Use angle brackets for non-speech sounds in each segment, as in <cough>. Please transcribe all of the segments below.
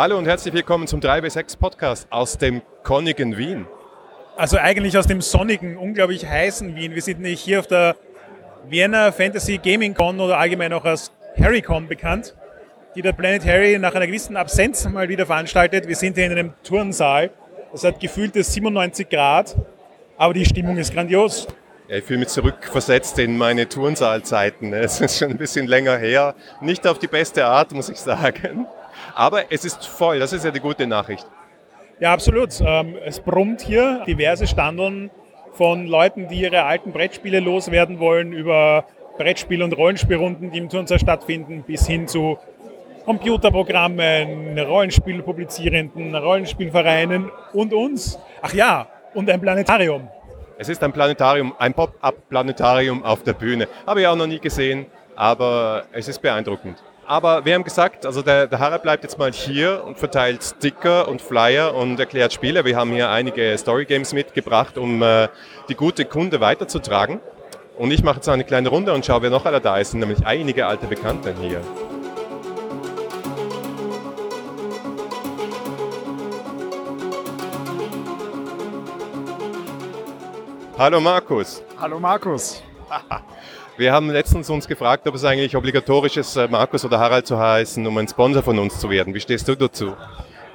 Hallo und herzlich willkommen zum 3W6 Podcast aus dem Konnigen Wien. Also eigentlich aus dem sonnigen, unglaublich heißen Wien. Wir sind nicht hier auf der Vienna Fantasy Gaming Con oder allgemein auch als HarryCon bekannt, die der Planet Harry nach einer gewissen Absenz mal wieder veranstaltet. Wir sind hier in einem Turnsaal. Es hat gefühlte 97 Grad, aber die Stimmung ist grandios. Ja, ich fühle mich zurückversetzt in meine Turnsaalzeiten. Es ist schon ein bisschen länger her. Nicht auf die beste Art, muss ich sagen. Aber es ist voll, das ist ja die gute Nachricht. Ja, absolut. Ähm, es brummt hier diverse Standeln von Leuten, die ihre alten Brettspiele loswerden wollen, über Brettspiel- und Rollenspielrunden, die im Turnsaal stattfinden, bis hin zu Computerprogrammen, Rollenspielpublizierenden, Rollenspielvereinen und uns. Ach ja, und ein Planetarium. Es ist ein Planetarium, ein Pop-up-Planetarium auf der Bühne. Habe ich auch noch nie gesehen, aber es ist beeindruckend. Aber wir haben gesagt, also der, der Harald bleibt jetzt mal hier und verteilt Sticker und Flyer und erklärt Spiele. Wir haben hier einige Story Games mitgebracht, um äh, die gute Kunde weiterzutragen. Und ich mache jetzt eine kleine Runde und schaue, wer noch alle da ist. Sind nämlich einige alte Bekannte hier. Hallo Markus. Hallo Markus. <laughs> Wir haben letztens uns gefragt, ob es eigentlich obligatorisch ist, äh, Markus oder Harald zu heißen, um ein Sponsor von uns zu werden. Wie stehst du dazu?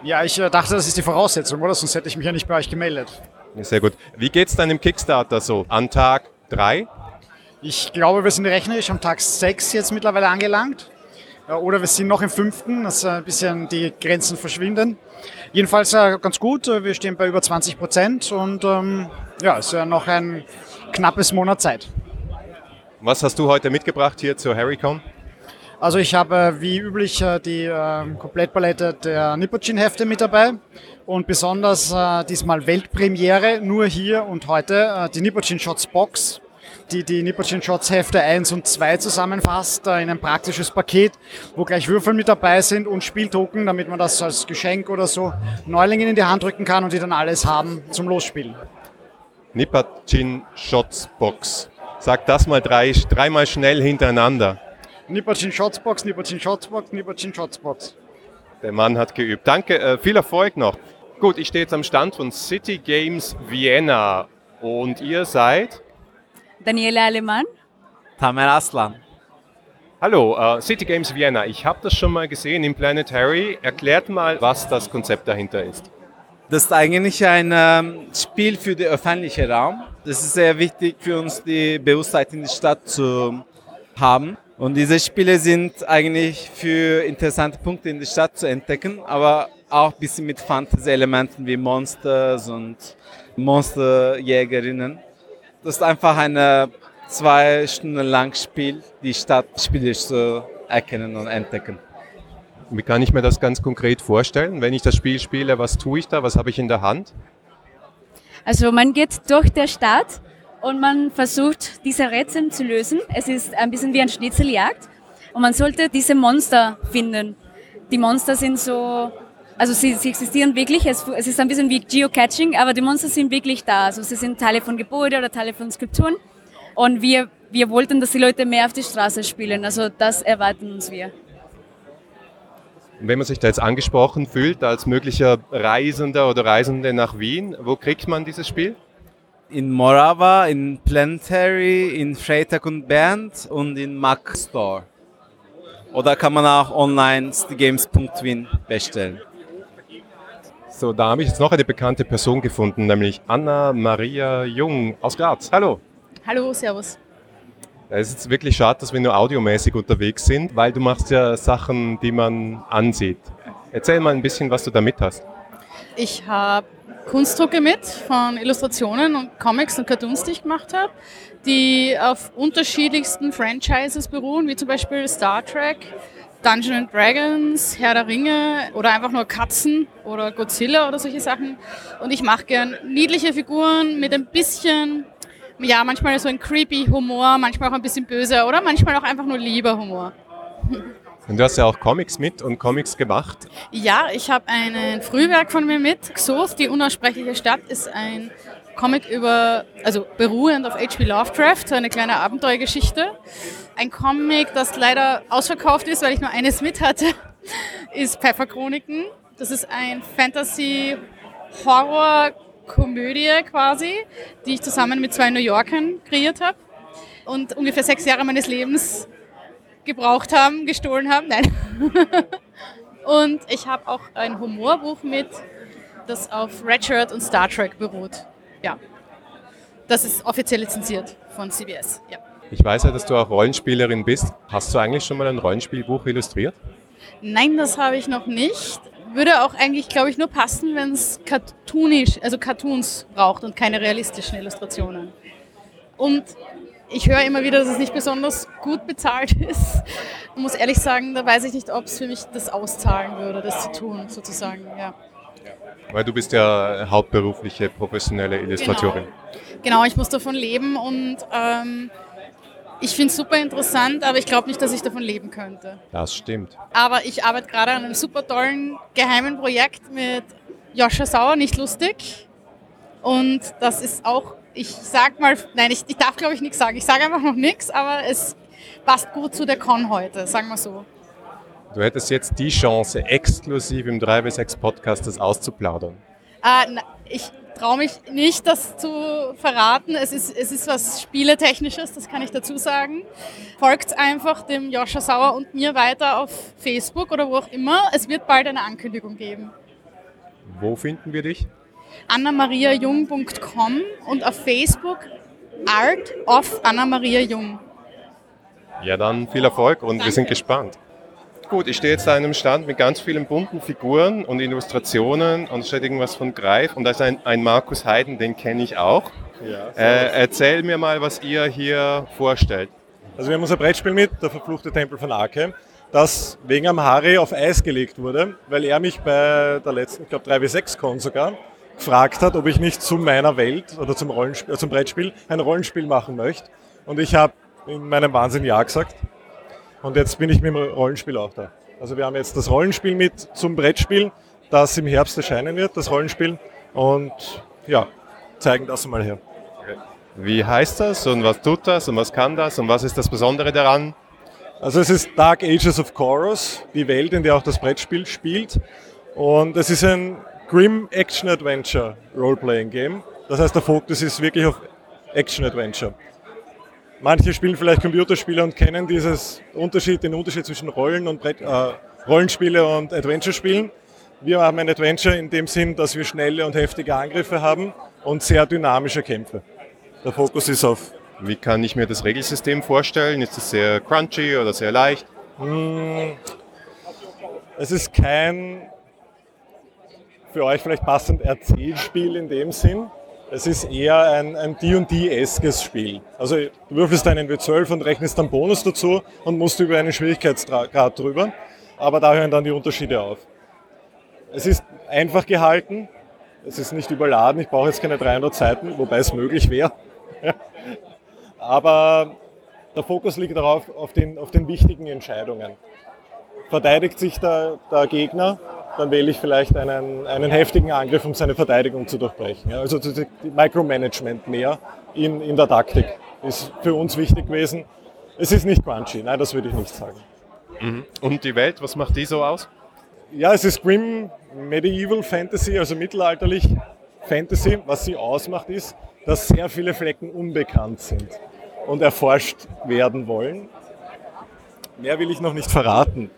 Ja, ich äh, dachte, das ist die Voraussetzung, oder? Sonst hätte ich mich ja nicht bei euch gemeldet. Sehr gut. Wie geht es deinem Kickstarter so? An Tag 3? Ich glaube, wir sind rechnerisch am Tag 6 jetzt mittlerweile angelangt. Oder wir sind noch im fünften, dass ein bisschen die Grenzen verschwinden. Jedenfalls äh, ganz gut. Wir stehen bei über 20 Prozent und ähm, ja, es ist ja noch ein knappes Monat Zeit. Was hast du heute mitgebracht hier zur HarryCon? Also ich habe äh, wie üblich äh, die äh, Komplettpalette der Nipochin-Hefte mit dabei und besonders diesmal Weltpremiere, nur hier und heute, die Nipochin Shots Box, die die Nipochin Shots Hefte 1 und 2 zusammenfasst in ein praktisches Paket, wo gleich Würfel mit dabei sind und Spieltoken, damit man das als Geschenk oder so Neulingen in die Hand drücken kann und die dann alles haben zum Losspielen. Nipochin Shots Box. Sag das mal drei, dreimal schnell hintereinander. Nipochin Shotsbox, Nipochin Shotsbox, Nipochin Shotsbox. Der Mann hat geübt. Danke, äh, viel Erfolg noch. Gut, ich stehe jetzt am Stand von City Games Vienna. Und ihr seid? Daniela Alemann. Tamer Aslan. Hallo, uh, City Games Vienna. Ich habe das schon mal gesehen im Planetary. Erklärt mal, was das Konzept dahinter ist. Das ist eigentlich ein ähm, Spiel für den öffentlichen Raum. Das ist sehr wichtig für uns, die Bewusstheit in der Stadt zu haben. Und diese Spiele sind eigentlich für interessante Punkte in der Stadt zu entdecken, aber auch ein bisschen mit Fantasy-Elementen wie Monsters und Monsterjägerinnen. Das ist einfach ein zwei Stunden lang Spiel, die Stadt spielerisch zu erkennen und entdecken. Wie kann ich mir das ganz konkret vorstellen? Wenn ich das Spiel spiele, was tue ich da? Was habe ich in der Hand? Also man geht durch der Stadt und man versucht, diese Rätsel zu lösen. Es ist ein bisschen wie ein Schnitzeljagd und man sollte diese Monster finden. Die Monster sind so, also sie, sie existieren wirklich, es, es, ist ein bisschen wie Geocaching, aber die Monster sind wirklich da. Also sie sind Teile von Gebäuden oder Teile von Skulpturen und wir, wir wollten, dass die Leute mehr auf die Straße spielen. Also das erwarten uns wir. Wenn man sich da jetzt angesprochen fühlt als möglicher Reisender oder Reisende nach Wien, wo kriegt man dieses Spiel? In Morava, in Planetary, in Freitag und Bernd und in Mac Store. Oder kann man auch online games.win bestellen. So, da habe ich jetzt noch eine bekannte Person gefunden, nämlich Anna Maria Jung aus Graz. Hallo. Hallo, Servus. Es ist wirklich schade, dass wir nur audiomäßig unterwegs sind, weil du machst ja Sachen, die man ansieht. Erzähl mal ein bisschen, was du da mit hast. Ich habe Kunstdrucke mit von Illustrationen und Comics und Cartoons, die ich gemacht habe, die auf unterschiedlichsten Franchises beruhen, wie zum Beispiel Star Trek, Dungeons Dragons, Herr der Ringe oder einfach nur Katzen oder Godzilla oder solche Sachen. Und ich mache gern niedliche Figuren mit ein bisschen ja, manchmal so ein creepy Humor, manchmal auch ein bisschen böser oder manchmal auch einfach nur lieber Humor. Und du hast ja auch Comics mit und Comics gemacht. Ja, ich habe ein Frühwerk von mir mit. Xoth, die unaussprechliche Stadt, ist ein Comic über, also beruhend auf H.P. Lovecraft, so eine kleine Abenteuergeschichte. Ein Comic, das leider ausverkauft ist, weil ich nur eines mit hatte, <laughs> ist Pfefferchroniken. Das ist ein Fantasy-Horror-Komödie quasi, die ich zusammen mit zwei New Yorkern kreiert habe und ungefähr sechs Jahre meines Lebens gebraucht haben, gestohlen haben. Nein. <laughs> und ich habe auch ein Humorbuch mit, das auf Redshirt und Star Trek beruht. Ja. Das ist offiziell lizenziert von CBS. Ja. Ich weiß ja, dass du auch Rollenspielerin bist. Hast du eigentlich schon mal ein Rollenspielbuch illustriert? Nein, das habe ich noch nicht. Würde auch eigentlich, glaube ich, nur passen, wenn es cartoonisch, also Cartoons braucht und keine realistischen Illustrationen. Und ich höre immer wieder, dass es nicht besonders gut bezahlt <laughs> ist. Ich muss ehrlich sagen, da weiß ich nicht, ob es für mich das auszahlen würde, das zu tun, sozusagen. Ja. Weil du bist ja hauptberufliche professionelle Illustratorin. Genau, genau ich muss davon leben und ähm, ich finde es super interessant, aber ich glaube nicht, dass ich davon leben könnte. Das stimmt. Aber ich arbeite gerade an einem super tollen geheimen Projekt mit Joscha Sauer, nicht lustig. Und das ist auch, ich sag mal, nein, ich, ich darf glaube ich nichts sagen. Ich sage einfach noch nichts, aber es passt gut zu der Con heute, sagen wir so. Du hättest jetzt die Chance, exklusiv im 3W6 Podcast das auszuplaudern. Äh, na, ich traue mich nicht, das zu verraten. Es ist, es ist was Spieletechnisches, das kann ich dazu sagen. Folgt einfach dem Joscha Sauer und mir weiter auf Facebook oder wo auch immer. Es wird bald eine Ankündigung geben. Wo finden wir dich? annamariajung.com und auf Facebook Art of Anna-Maria Jung. Ja, dann viel Erfolg und Danke. wir sind gespannt. Gut, ich stehe jetzt an einem Stand mit ganz vielen bunten Figuren und Illustrationen und es steht irgendwas von Greif und da ist ein, ein Markus Heiden, den kenne ich auch. Ja, äh, erzähl mir mal, was ihr hier vorstellt. Also wir haben unser Brettspiel mit, der verfluchte Tempel von Arke, das wegen am Harry auf Eis gelegt wurde, weil er mich bei der letzten, ich glaube 3W6-Con sogar, gefragt hat, ob ich nicht zu meiner Welt oder zum, Rollenspiel, äh, zum Brettspiel ein Rollenspiel machen möchte. Und ich habe in meinem Wahnsinn Ja gesagt. Und jetzt bin ich mit dem Rollenspiel auch da. Also wir haben jetzt das Rollenspiel mit zum Brettspiel, das im Herbst erscheinen wird, das Rollenspiel. Und ja, zeigen das mal her. Wie heißt das und was tut das und was kann das und was ist das Besondere daran? Also es ist Dark Ages of Chorus, die Welt, in der auch das Brettspiel spielt. Und es ist ein Grim Action Adventure Role-Playing Game. Das heißt, der Fokus ist wirklich auf Action Adventure. Manche spielen vielleicht Computerspiele und kennen dieses Unterschied, den Unterschied zwischen Rollen und Brett, äh, Rollenspiele und Adventure-Spielen. Wir haben ein Adventure in dem Sinn, dass wir schnelle und heftige Angriffe haben und sehr dynamische Kämpfe. Der Fokus ist auf. Wie kann ich mir das Regelsystem vorstellen? Ist es sehr crunchy oder sehr leicht? Hm, es ist kein für euch vielleicht passend Erzählspiel in dem Sinn, es ist eher ein, ein D&D-eskes Spiel. Also du würfelst einen W12 und rechnest dann Bonus dazu und musst über einen Schwierigkeitsgrad drüber. Aber da hören dann die Unterschiede auf. Es ist einfach gehalten. Es ist nicht überladen. Ich brauche jetzt keine 300 Seiten, wobei es möglich wäre. <laughs> Aber der Fokus liegt darauf, auf den, auf den wichtigen Entscheidungen. Verteidigt sich der, der Gegner dann wähle ich vielleicht einen, einen heftigen Angriff, um seine Verteidigung zu durchbrechen. Ja, also das Micromanagement mehr in, in der Taktik ist für uns wichtig gewesen. Es ist nicht crunchy, nein, das würde ich nicht sagen. Mhm. Und die Welt, was macht die so aus? Ja, es ist Grim Medieval Fantasy, also mittelalterlich Fantasy. Was sie ausmacht, ist, dass sehr viele Flecken unbekannt sind und erforscht werden wollen. Mehr will ich noch nicht verraten.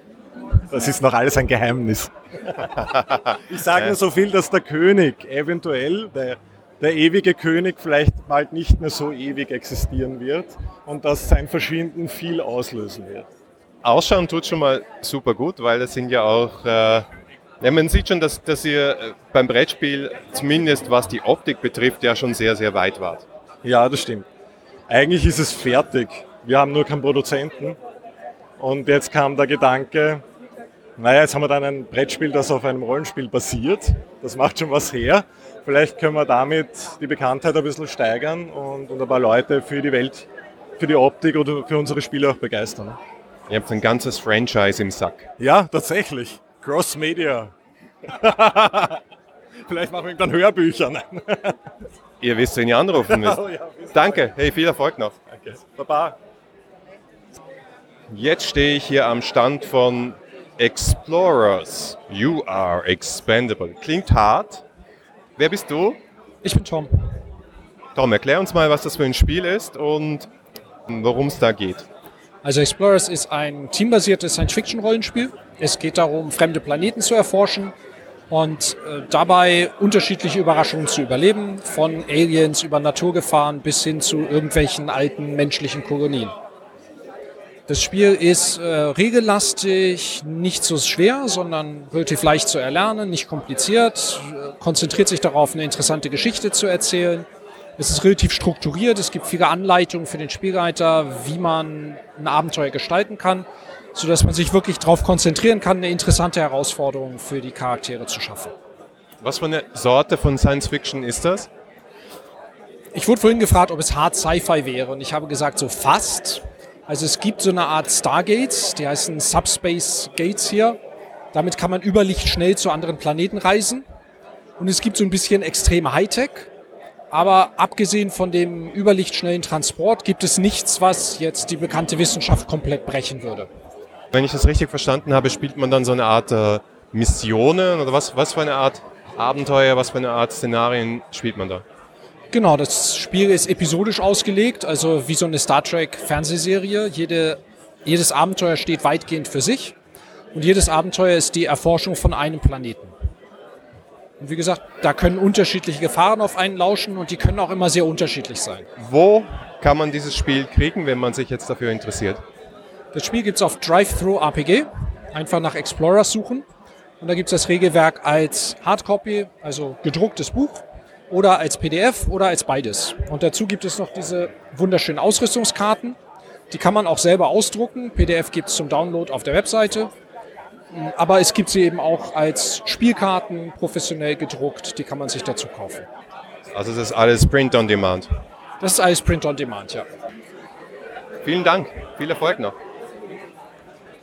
Das ist noch alles ein Geheimnis. <laughs> Ich sage nur so viel, dass der König eventuell, der, der ewige König vielleicht bald nicht mehr so ewig existieren wird und dass sein Verschwinden viel auslösen wird. Ausschauen tut schon mal super gut, weil das sind ja auch, äh, ja, man sieht schon, dass, dass ihr äh, beim Brettspiel, zumindest was die Optik betrifft, ja schon sehr, sehr weit wart. Ja, das stimmt. Eigentlich ist es fertig. Wir haben nur keinen Produzenten. Und jetzt kam der Gedanke, naja, jetzt haben wir dann ein Brettspiel, das auf einem Rollenspiel basiert. Das macht schon was her. Vielleicht können wir damit die Bekanntheit ein bisschen steigern und, und ein paar Leute für die Welt, für die Optik oder für unsere Spiele auch begeistern. Ihr habt ein ganzes Franchise im Sack. Ja, tatsächlich. Cross Media. <laughs> Vielleicht machen wir dann Hörbücher. <laughs> ihr wisst, wen ihr anrufen müsst. <laughs> ja, Danke. Hey, viel Erfolg noch. Danke. Baba. Jetzt stehe ich hier am Stand von Explorers, you are expendable. Klingt hart. Wer bist du? Ich bin Tom. Tom, erklär uns mal, was das für ein Spiel ist und worum es da geht. Also Explorers ist ein teambasiertes Science-Fiction-Rollenspiel. Es geht darum, fremde Planeten zu erforschen und äh, dabei unterschiedliche Überraschungen zu überleben, von Aliens über Naturgefahren bis hin zu irgendwelchen alten menschlichen Kolonien. Das Spiel ist äh, regellastig, nicht so schwer, sondern relativ leicht zu erlernen, nicht kompliziert, äh, konzentriert sich darauf, eine interessante Geschichte zu erzählen. Es ist relativ strukturiert, es gibt viele Anleitungen für den Spielleiter, wie man ein Abenteuer gestalten kann, sodass man sich wirklich darauf konzentrieren kann, eine interessante Herausforderung für die Charaktere zu schaffen. Was für eine Sorte von Science Fiction ist das? Ich wurde vorhin gefragt, ob es Hard Sci-Fi wäre und ich habe gesagt, so fast. Also es gibt so eine Art Stargates, die heißen Subspace Gates hier. Damit kann man über Licht schnell zu anderen Planeten reisen. Und es gibt so ein bisschen extreme Hightech. Aber abgesehen von dem überlichtschnellen Transport gibt es nichts, was jetzt die bekannte Wissenschaft komplett brechen würde. Wenn ich das richtig verstanden habe, spielt man dann so eine Art äh, Missionen oder was, was für eine Art Abenteuer, was für eine Art Szenarien spielt man da? Genau, das Spiel ist episodisch ausgelegt, also wie so eine Star Trek Fernsehserie. Jede, jedes Abenteuer steht weitgehend für sich und jedes Abenteuer ist die Erforschung von einem Planeten. Und wie gesagt, da können unterschiedliche Gefahren auf einen lauschen und die können auch immer sehr unterschiedlich sein. Wo kann man dieses Spiel kriegen, wenn man sich jetzt dafür interessiert? Das Spiel gibt es auf Drive-Thru RPG. Einfach nach Explorers suchen. Und da gibt es das Regelwerk als Hardcopy, also gedrucktes Buch oder als PDF oder als beides. Und dazu gibt es noch diese wunderschönen Ausrüstungskarten. Die kann man auch selber ausdrucken. PDF gibt es zum Download auf der Webseite. Aber es gibt sie eben auch als Spielkarten professionell gedruckt. Die kann man sich dazu kaufen. Also das ist alles Print on Demand. Das ist alles Print on Demand, ja. Vielen Dank. Viel Erfolg noch.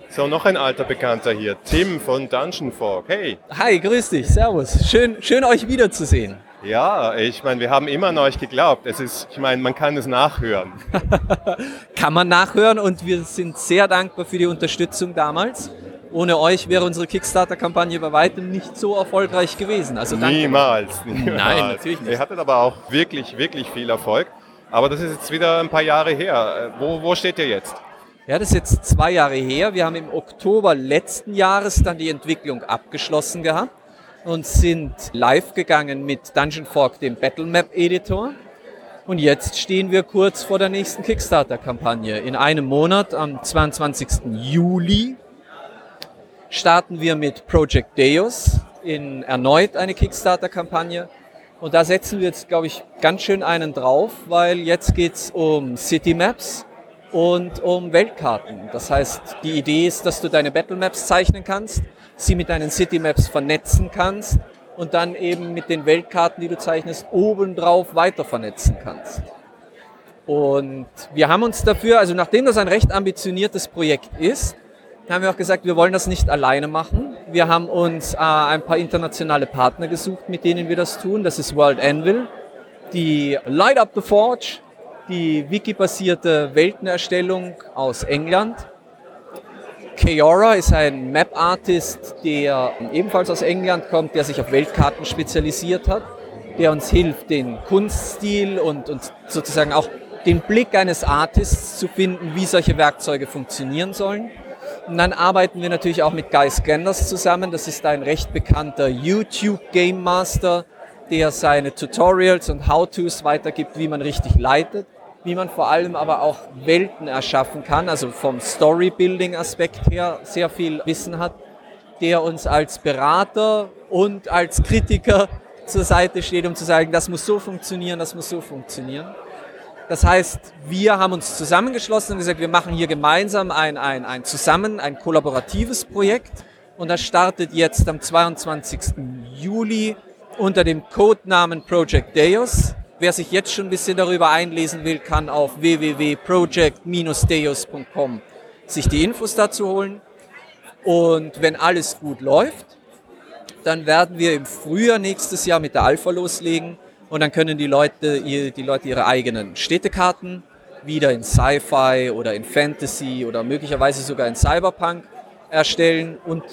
So, noch ein alter Bekannter hier. Tim von Dungeon Fork. Hey. Hi, grüß dich. Servus. Schön, schön euch wiederzusehen. Ja, ich meine, wir haben immer an euch geglaubt. Es ist, ich meine, man kann es nachhören. <laughs> kann man nachhören und wir sind sehr dankbar für die Unterstützung damals. Ohne euch wäre unsere Kickstarter-Kampagne bei weitem nicht so erfolgreich gewesen. Also danke. Niemals, niemals. Nein, natürlich nicht. Ihr hattet aber auch wirklich, wirklich viel Erfolg. Aber das ist jetzt wieder ein paar Jahre her. Wo, wo steht ihr jetzt? Ja, das ist jetzt zwei Jahre her. Wir haben im Oktober letzten Jahres dann die Entwicklung abgeschlossen gehabt und sind live gegangen mit Dungeon Fork, dem Battlemap Editor. Und jetzt stehen wir kurz vor der nächsten Kickstarter-Kampagne. In einem Monat, am 22. Juli, starten wir mit Project Deus in erneut eine Kickstarter-Kampagne. Und da setzen wir jetzt, glaube ich, ganz schön einen drauf, weil jetzt geht's um City Maps und um Weltkarten. Das heißt, die Idee ist, dass du deine Battle Maps zeichnen kannst, sie mit deinen City Maps vernetzen kannst und dann eben mit den Weltkarten, die du zeichnest, obendrauf weiter vernetzen kannst. Und wir haben uns dafür, also nachdem das ein recht ambitioniertes Projekt ist, haben wir auch gesagt, wir wollen das nicht alleine machen. Wir haben uns äh, ein paar internationale Partner gesucht, mit denen wir das tun. Das ist World Anvil, die Light Up the Forge, die wiki-basierte Weltenerstellung aus England. Keora ist ein Map-Artist, der ebenfalls aus England kommt, der sich auf Weltkarten spezialisiert hat, der uns hilft, den Kunststil und, und sozusagen auch den Blick eines Artists zu finden, wie solche Werkzeuge funktionieren sollen. Und dann arbeiten wir natürlich auch mit Guy Scanders zusammen. Das ist ein recht bekannter YouTube Game Master, der seine Tutorials und How-Tos weitergibt, wie man richtig leitet, wie man vor allem aber auch Welten erschaffen kann, also vom Storybuilding-Aspekt her sehr viel Wissen hat, der uns als Berater und als Kritiker zur Seite steht, um zu sagen, das muss so funktionieren, das muss so funktionieren. Das heißt, wir haben uns zusammengeschlossen und gesagt, wir machen hier gemeinsam ein, ein, ein zusammen, ein kollaboratives Projekt. Und das startet jetzt am 22. Juli unter dem Codenamen Project Deus. Wer sich jetzt schon ein bisschen darüber einlesen will, kann auf www.project-deus.com sich die Infos dazu holen. Und wenn alles gut läuft, dann werden wir im Frühjahr nächstes Jahr mit der Alpha loslegen und dann können die Leute, die Leute ihre eigenen Städtekarten wieder in Sci-Fi oder in Fantasy oder möglicherweise sogar in Cyberpunk erstellen und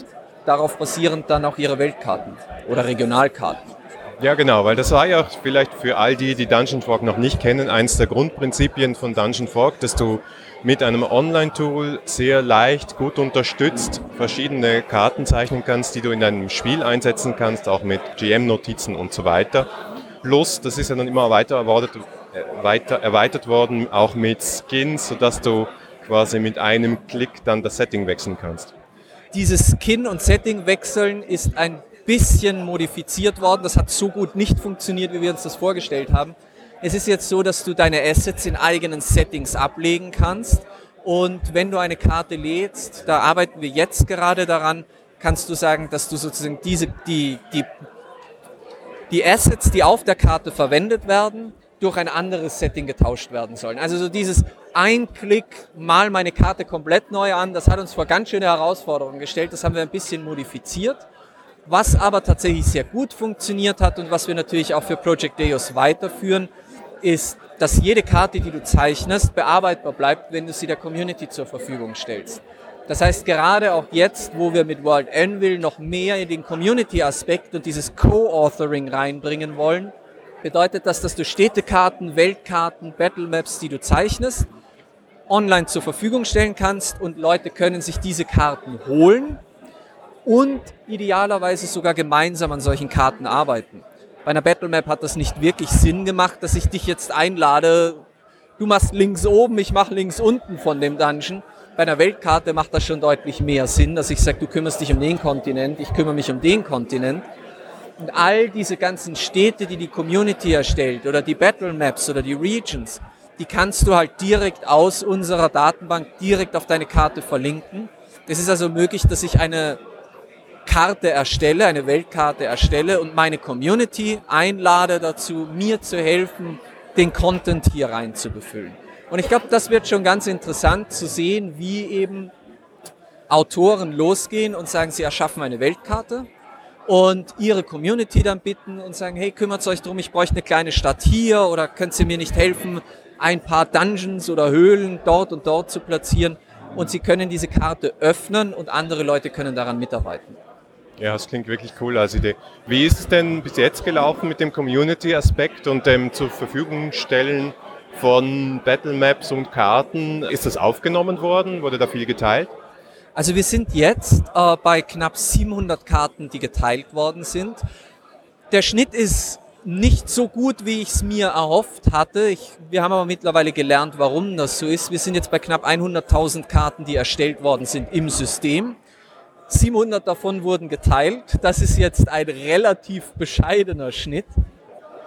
darauf basierend dann auch ihre Weltkarten oder Regionalkarten. Ja, genau, weil das war ja vielleicht für all die, die Dungeon Fork noch nicht kennen, eines der Grundprinzipien von Dungeon Fork, dass du mit einem Online-Tool sehr leicht, gut unterstützt verschiedene Karten zeichnen kannst, die du in deinem Spiel einsetzen kannst, auch mit GM-Notizen und so weiter. Plus, das ist ja dann immer weiter erweitert, äh, weiter erweitert worden, auch mit Skins, sodass du quasi mit einem Klick dann das Setting wechseln kannst. Dieses Skin- und Setting-Wechseln ist ein bisschen modifiziert worden. Das hat so gut nicht funktioniert, wie wir uns das vorgestellt haben. Es ist jetzt so, dass du deine Assets in eigenen Settings ablegen kannst. Und wenn du eine Karte lädst, da arbeiten wir jetzt gerade daran, kannst du sagen, dass du sozusagen diese, die, die, die Assets, die auf der Karte verwendet werden, durch ein anderes Setting getauscht werden sollen. Also so dieses ein Klick, mal meine Karte komplett neu an, das hat uns vor ganz schöne Herausforderungen gestellt. Das haben wir ein bisschen modifiziert. Was aber tatsächlich sehr gut funktioniert hat und was wir natürlich auch für Project Deus weiterführen, ist, dass jede Karte, die du zeichnest, bearbeitbar bleibt, wenn du sie der Community zur Verfügung stellst. Das heißt, gerade auch jetzt, wo wir mit World Anvil noch mehr in den Community-Aspekt und dieses Co-Authoring reinbringen wollen, bedeutet das, dass du Städtekarten, Weltkarten, Battlemaps, die du zeichnest, online zur Verfügung stellen kannst und Leute können sich diese Karten holen und idealerweise sogar gemeinsam an solchen Karten arbeiten. Bei einer Battlemap hat das nicht wirklich Sinn gemacht, dass ich dich jetzt einlade, du machst links oben, ich mache links unten von dem Dungeon. Bei einer Weltkarte macht das schon deutlich mehr Sinn, dass ich sage, du kümmerst dich um den Kontinent, ich kümmere mich um den Kontinent. Und all diese ganzen Städte, die die Community erstellt oder die Battle Maps oder die Regions, die kannst du halt direkt aus unserer Datenbank direkt auf deine Karte verlinken. Es ist also möglich, dass ich eine Karte erstelle, eine Weltkarte erstelle und meine Community einlade dazu, mir zu helfen, den Content hier rein zu befüllen. Und ich glaube, das wird schon ganz interessant zu sehen, wie eben Autoren losgehen und sagen, sie erschaffen eine Weltkarte und ihre Community dann bitten und sagen, hey, kümmert euch drum, ich bräuchte eine kleine Stadt hier oder könnt ihr mir nicht helfen, ein paar Dungeons oder Höhlen dort und dort zu platzieren und sie können diese Karte öffnen und andere Leute können daran mitarbeiten. Ja, das klingt wirklich cool als Idee. Wie ist es denn bis jetzt gelaufen mit dem Community-Aspekt und dem zur Verfügung stellen von Battle Maps und Karten? Ist das aufgenommen worden? Wurde da viel geteilt? Also wir sind jetzt äh, bei knapp 700 Karten, die geteilt worden sind. Der Schnitt ist nicht so gut, wie ich es mir erhofft hatte. Ich, wir haben aber mittlerweile gelernt, warum das so ist. Wir sind jetzt bei knapp 100.000 Karten, die erstellt worden sind im System. 700 davon wurden geteilt. Das ist jetzt ein relativ bescheidener Schnitt.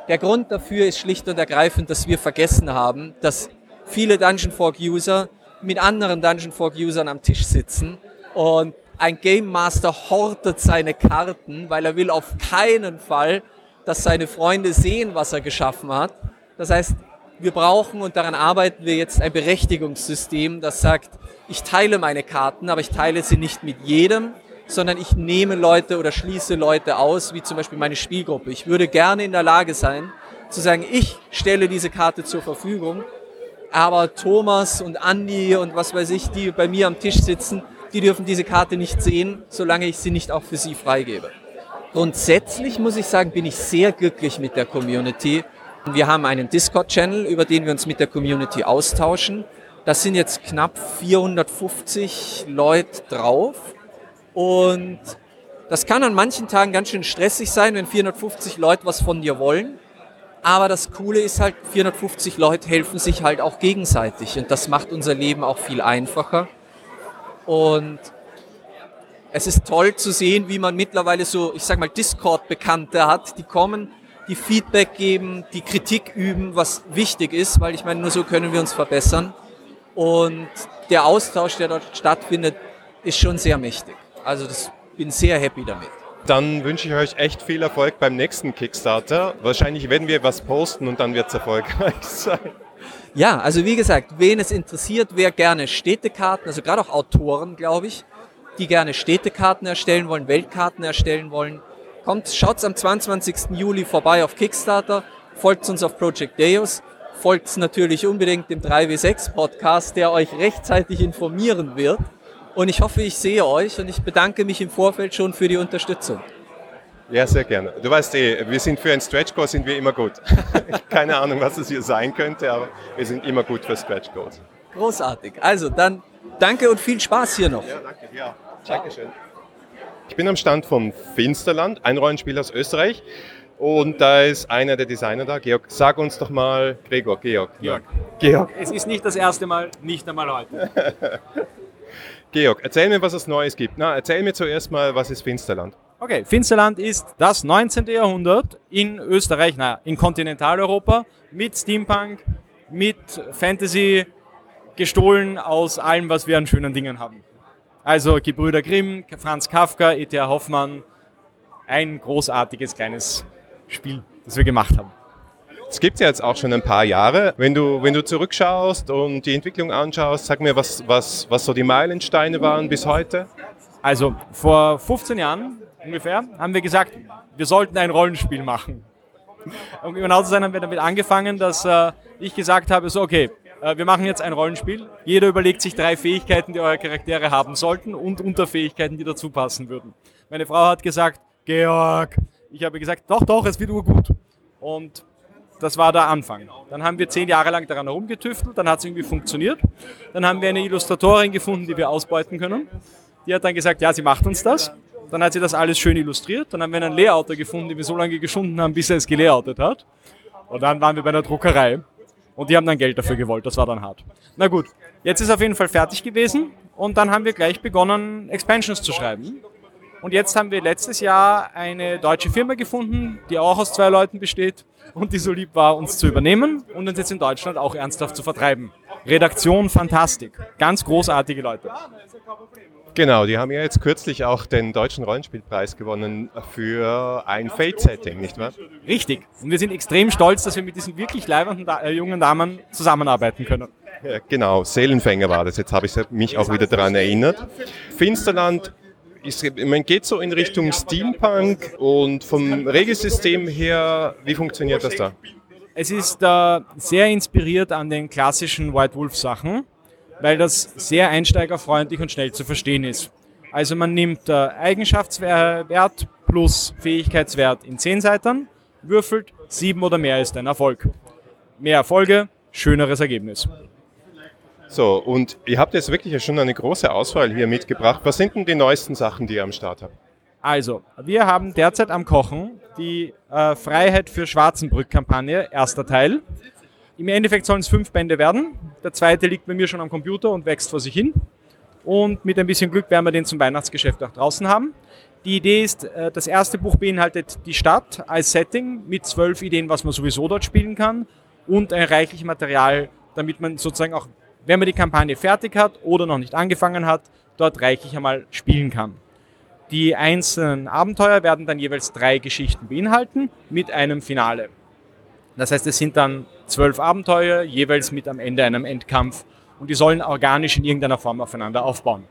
Der Grund dafür ist schlicht und ergreifend, dass wir vergessen haben, dass viele Dungeon Fork User mit anderen Dungeon Fork Usern am Tisch sitzen und ein Game Master hortet seine Karten, weil er will auf keinen Fall, dass seine Freunde sehen, was er geschaffen hat. Das heißt, wir brauchen und daran arbeiten wir jetzt ein Berechtigungssystem, das sagt, ich teile meine Karten, aber ich teile sie nicht mit jedem, sondern ich nehme Leute oder schließe Leute aus, wie zum Beispiel meine Spielgruppe. Ich würde gerne in der Lage sein, zu sagen, ich stelle diese Karte zur Verfügung, aber Thomas und Andy und was weiß ich, die bei mir am Tisch sitzen, die dürfen diese Karte nicht sehen, solange ich sie nicht auch für sie freigebe. Grundsätzlich muss ich sagen, bin ich sehr glücklich mit der Community. Wir haben einen Discord-Channel, über den wir uns mit der Community austauschen. Das sind jetzt knapp 450 Leute drauf. Und das kann an manchen Tagen ganz schön stressig sein, wenn 450 Leute was von dir wollen. Aber das Coole ist halt, 450 Leute helfen sich halt auch gegenseitig. Und das macht unser Leben auch viel einfacher. Und es ist toll zu sehen, wie man mittlerweile so, ich sag mal, Discord-Bekannte hat, die kommen, die Feedback geben, die Kritik üben, was wichtig ist, weil ich meine, nur so können wir uns verbessern. Und der Austausch, der dort stattfindet, ist schon sehr mächtig. Also das bin sehr happy damit. Dann wünsche ich euch echt viel Erfolg beim nächsten Kickstarter. Wahrscheinlich werden wir was posten und dann wird es erfolgreich <laughs> sein. Ja, also wie gesagt, wen es interessiert, wer gerne Städtekarten, also gerade auch Autoren, glaube ich, die gerne Städtekarten erstellen wollen, Weltkarten erstellen wollen, kommt, schaut am 22. Juli vorbei auf Kickstarter, folgt uns auf Project Deus folgt natürlich unbedingt dem 3W6 Podcast, der euch rechtzeitig informieren wird, Und ich hoffe, ich sehe euch und ich bedanke mich im Vorfeld schon für die Unterstützung. Ja, sehr gerne. Du weißt eh, wir sind für ein Stretch Goal sind wir immer gut. <laughs> Keine Ahnung, was es hier sein könnte, aber wir sind immer gut für Stretch Goals. Großartig. Also dann danke und viel Spaß hier noch. Ja, danke. Ja, Dankeschön. Ich bin am Stand von Finsterland, ein Rollenspiel aus Österreich. Und da ist einer der Designer da. Georg, sag uns doch mal, Gregor, Georg. Georg. Georg. Es ist nicht das erste Mal, nicht einmal heute. <laughs> Georg, erzähl mir, was es Neues gibt. Na, erzähl mir zuerst mal, was ist Finsterland? Okay, Finsterland ist das 19. Jahrhundert in Österreich, naja, in Kontinentaleuropa mit Steampunk, mit Fantasy, gestohlen aus allem, was wir an schönen Dingen haben. Also Gebrüder Grimm, Franz Kafka, E.T.A. Hoffmann, ein großartiges kleines Spiel, das wir gemacht haben. Es gibt ja jetzt auch schon ein paar Jahre. Wenn du, wenn du zurückschaust und die Entwicklung anschaust, sag mir, was, was, was so die Meilensteine waren bis heute. Also vor 15 Jahren ungefähr haben wir gesagt, wir sollten ein Rollenspiel machen. Um genau zu sein, haben wir damit angefangen, dass äh, ich gesagt habe, so okay, äh, wir machen jetzt ein Rollenspiel. Jeder überlegt sich drei Fähigkeiten, die eure Charaktere haben sollten und Unterfähigkeiten, die dazu passen würden. Meine Frau hat gesagt, Georg. Ich habe gesagt, doch, doch, es wird urgut. Und das war der Anfang. Dann haben wir zehn Jahre lang daran herumgetüftelt, dann hat es irgendwie funktioniert. Dann haben wir eine Illustratorin gefunden, die wir ausbeuten können. Die hat dann gesagt, ja, sie macht uns das. Dann hat sie das alles schön illustriert. Dann haben wir einen Layouter gefunden, den wir so lange geschunden haben, bis er es gelayoutet hat. Und dann waren wir bei einer Druckerei. Und die haben dann Geld dafür gewollt. Das war dann hart. Na gut, jetzt ist auf jeden Fall fertig gewesen. Und dann haben wir gleich begonnen, Expansions zu schreiben. Und jetzt haben wir letztes Jahr eine deutsche Firma gefunden, die auch aus zwei Leuten besteht und die so lieb war, uns zu übernehmen und uns jetzt in Deutschland auch ernsthaft zu vertreiben. Redaktion Fantastik. Ganz großartige Leute. Genau, die haben ja jetzt kürzlich auch den Deutschen Rollenspielpreis gewonnen für ein Fate-Setting, nicht wahr? Richtig. Und wir sind extrem stolz, dass wir mit diesen wirklich leibenden äh, jungen Damen zusammenarbeiten können. Ja, genau, Seelenfänger war das. Jetzt habe ich mich auch wieder daran erinnert. Finsterland man geht so in Richtung Steampunk und vom Regelsystem her, wie funktioniert das da? Es ist äh, sehr inspiriert an den klassischen White Wolf Sachen weil das sehr einsteigerfreundlich und schnell zu verstehen ist. Also man nimmt äh, Eigenschaftswert plus Fähigkeitswert in 10 Seiten, würfelt, 7 oder mehr ist ein Erfolg. Mehr Erfolge, schöneres Ergebnis. So, und ihr habt jetzt wirklich schon eine große Auswahl hier mitgebracht. Was sind denn die neuesten Sachen, die ihr am Start habt? Also, wir haben derzeit am Kochen die äh, Freiheit für Schwarzenbrück-Kampagne, erster Teil. Im Endeffekt sollen es fünf Bände werden. Der zweite liegt bei mir schon am Computer und wächst vor sich hin. Und mit ein bisschen Glück werden wir den zum Weihnachtsgeschäft auch draußen haben. Die Idee ist, äh, das erste Buch beinhaltet die Stadt als Setting mit zwölf Ideen, was man sowieso dort spielen kann und ein reichlich Material, damit man sozusagen auch, wenn man die Kampagne fertig hat oder noch nicht angefangen hat, dort reichlich einmal spielen kann. Die einzelnen Abenteuer werden dann jeweils drei Geschichten beinhalten mit einem Finale. Das heißt, es sind dann zwölf Abenteuer, jeweils mit am Ende einem Endkampf und die sollen organisch in irgendeiner Form aufeinander aufbauen.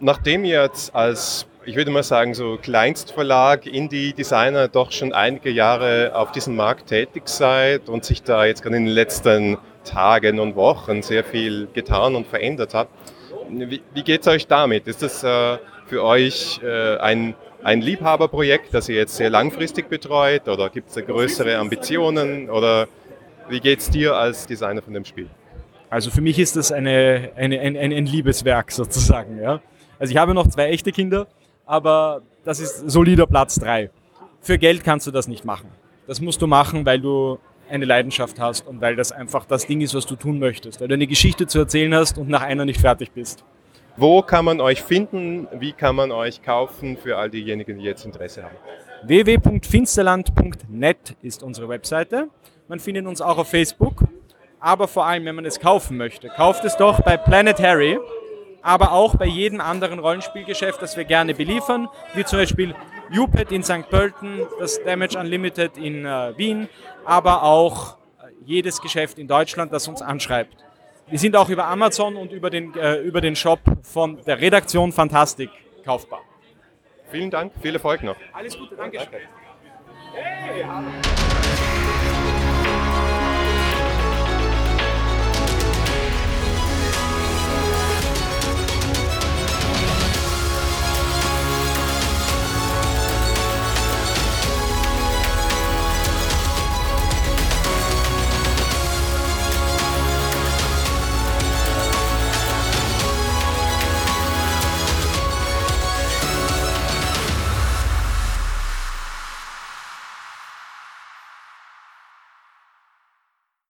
Nachdem ihr jetzt als, ich würde mal sagen, so Kleinstverlag, Indie-Designer doch schon einige Jahre auf diesem Markt tätig seid und sich da jetzt gerade in den letzten Tagen und Wochen sehr viel getan und verändert hat, wie, wie geht es euch damit? Ist das äh, für euch äh, ein ein Liebhaberprojekt, das ihr jetzt sehr langfristig betreut oder gibt es größere Ambitionen oder wie geht es dir als Designer von dem Spiel? Also für mich ist das eine, eine, ein, ein Liebeswerk <laughs> sozusagen. Ja? Also ich habe noch zwei echte Kinder, aber das ist solider Platz drei. Für Geld kannst du das nicht machen. Das musst du machen, weil du eine Leidenschaft hast und weil das einfach das Ding ist, was du tun möchtest, weil du eine Geschichte zu erzählen hast und nach einer nicht fertig bist. Wo kann man euch finden? Wie kann man euch kaufen für all diejenigen, die jetzt Interesse haben? www.finsterland.net ist unsere Webseite. Man findet uns auch auf Facebook. Aber vor allem, wenn man es kaufen möchte, kauft es doch bei Planet Harry, aber auch bei jedem anderen Rollenspielgeschäft, das wir gerne beliefern, wie zum Beispiel UPET in St. Pölten, das Damage Unlimited in äh, Wien, aber auch äh, jedes Geschäft in Deutschland, das uns anschreibt. Wir sind auch über Amazon und über den, äh, über den Shop von der Redaktion Fantastik kaufbar. Vielen Dank, viel Erfolg noch. Alles Gute, danke. danke. Hey,